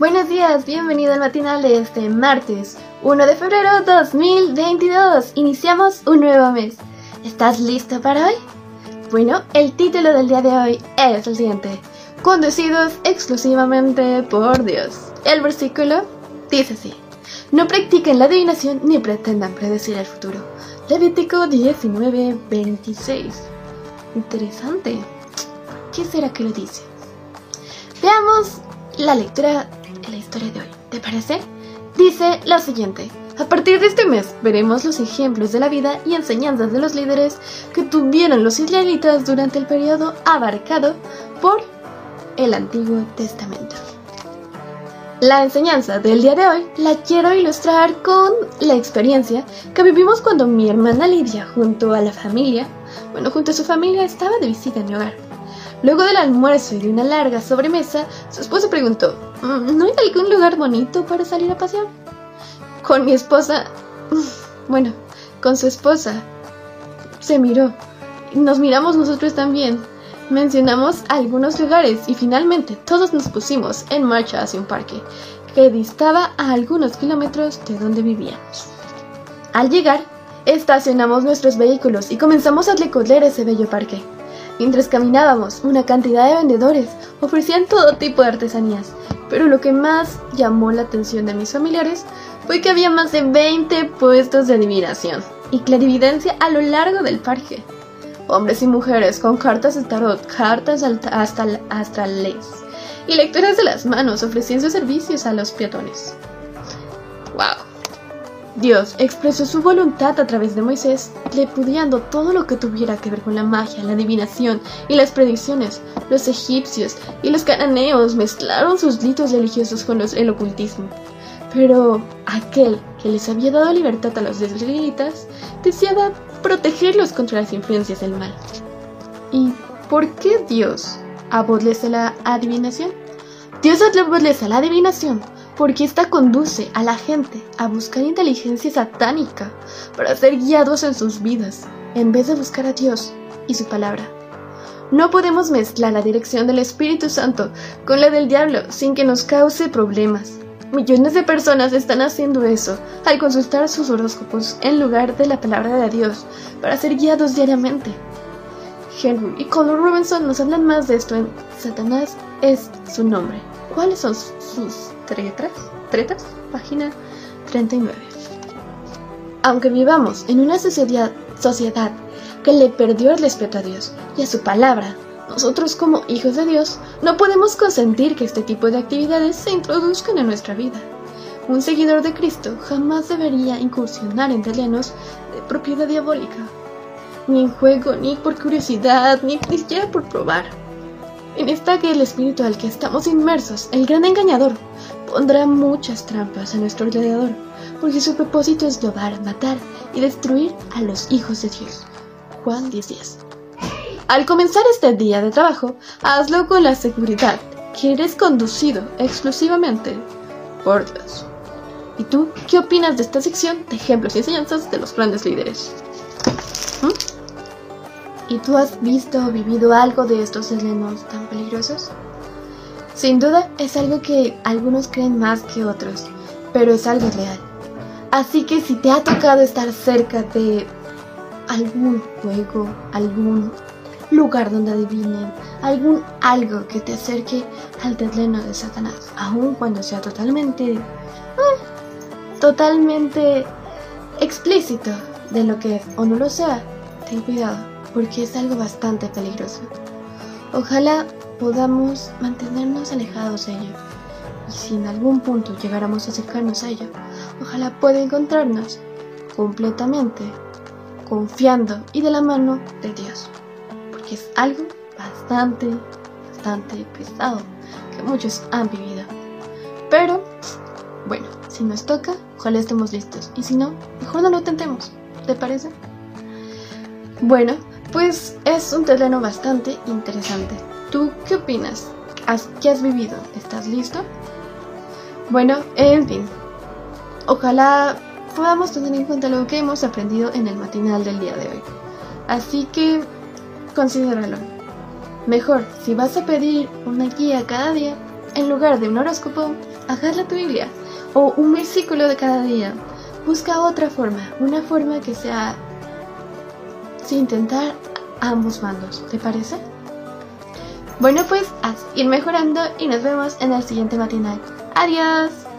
Buenos días, bienvenido al matinal de este martes 1 de febrero 2022. Iniciamos un nuevo mes. ¿Estás listo para hoy? Bueno, el título del día de hoy es el siguiente. Conducidos exclusivamente por Dios. El versículo dice así. No practiquen la adivinación ni pretendan predecir el futuro. Levítico 19, 26. Interesante. ¿Qué será que lo dice? Veamos la lectura la historia de hoy. ¿Te parece? Dice lo siguiente. A partir de este mes veremos los ejemplos de la vida y enseñanzas de los líderes que tuvieron los israelitas durante el periodo abarcado por el Antiguo Testamento. La enseñanza del día de hoy la quiero ilustrar con la experiencia que vivimos cuando mi hermana Lidia junto a la familia, bueno, junto a su familia estaba de visita en mi hogar. Luego del almuerzo y de una larga sobremesa, su esposo preguntó, mm, ¿no hay algún lugar bonito para salir a pasear? Con mi esposa, bueno, con su esposa, se miró. Nos miramos nosotros también. Mencionamos algunos lugares y finalmente todos nos pusimos en marcha hacia un parque que distaba a algunos kilómetros de donde vivíamos. Al llegar, estacionamos nuestros vehículos y comenzamos a recorrer ese bello parque. Mientras caminábamos, una cantidad de vendedores ofrecían todo tipo de artesanías, pero lo que más llamó la atención de mis familiares fue que había más de 20 puestos de adivinación y clarividencia a lo largo del parque. Hombres y mujeres con cartas de tarot, cartas hasta astrales y lecturas de las manos ofrecían sus servicios a los peatones. Dios expresó su voluntad a través de Moisés, repudiando todo lo que tuviera que ver con la magia, la adivinación y las predicciones. Los egipcios y los cananeos mezclaron sus ritos religiosos con los, el ocultismo. Pero aquel que les había dado libertad a los israelitas deseaba protegerlos contra las influencias del mal. ¿Y por qué Dios aborrece la adivinación? Dios aborrece la adivinación porque esta conduce a la gente a buscar inteligencia satánica para ser guiados en sus vidas, en vez de buscar a Dios y su palabra. No podemos mezclar la dirección del Espíritu Santo con la del diablo sin que nos cause problemas. Millones de personas están haciendo eso al consultar sus horóscopos en lugar de la palabra de Dios para ser guiados diariamente. Henry y Colin Robinson nos hablan más de esto en Satanás es su nombre. ¿Cuáles son sus tretas? ¿Tretas? Página 39. Aunque vivamos en una sociedad, que le perdió el respeto a Dios y a su palabra, nosotros como hijos de Dios no podemos consentir que este tipo de actividades se introduzcan en nuestra vida. Un seguidor de Cristo jamás debería incursionar en terrenos de propiedad diabólica, ni en juego, ni por curiosidad, ni, ni siquiera por probar. En esta guerra espiritual que estamos inmersos, el gran engañador pondrá muchas trampas a nuestro alrededor, porque su propósito es robar, matar y destruir a los hijos de Dios. Juan 10:10. Al comenzar este día de trabajo, hazlo con la seguridad que eres conducido exclusivamente por Dios. ¿Y tú qué opinas de esta sección de ejemplos y enseñanzas de los grandes líderes? ¿Y tú has visto o vivido algo de estos terrenos tan peligrosos? Sin duda es algo que algunos creen más que otros, pero es algo real. Así que si te ha tocado estar cerca de algún juego, algún lugar donde adivinen, algún algo que te acerque al terreno de Satanás, aun cuando sea totalmente, eh, totalmente explícito de lo que es o no lo sea, ten cuidado porque es algo bastante peligroso. Ojalá podamos mantenernos alejados de ello. Y si en algún punto llegáramos a acercarnos a ello, ojalá pueda encontrarnos completamente confiando y de la mano de Dios. Porque es algo bastante, bastante pesado que muchos han vivido. Pero, bueno, si nos toca, ojalá estemos listos. Y si no, mejor no lo tentemos. ¿Te parece? Bueno, pues es un terreno bastante interesante. ¿Tú qué opinas? ¿Qué has vivido? ¿Estás listo? Bueno, en fin. Ojalá podamos tener en cuenta lo que hemos aprendido en el matinal del día de hoy. Así que considéralo. Mejor, si vas a pedir una guía cada día, en lugar de un horóscopo, haz tu Biblia o un versículo de cada día. Busca otra forma, una forma que sea sin intentar ambos bandos, ¿te parece? Bueno pues, a ir mejorando y nos vemos en el siguiente matinal. Adiós.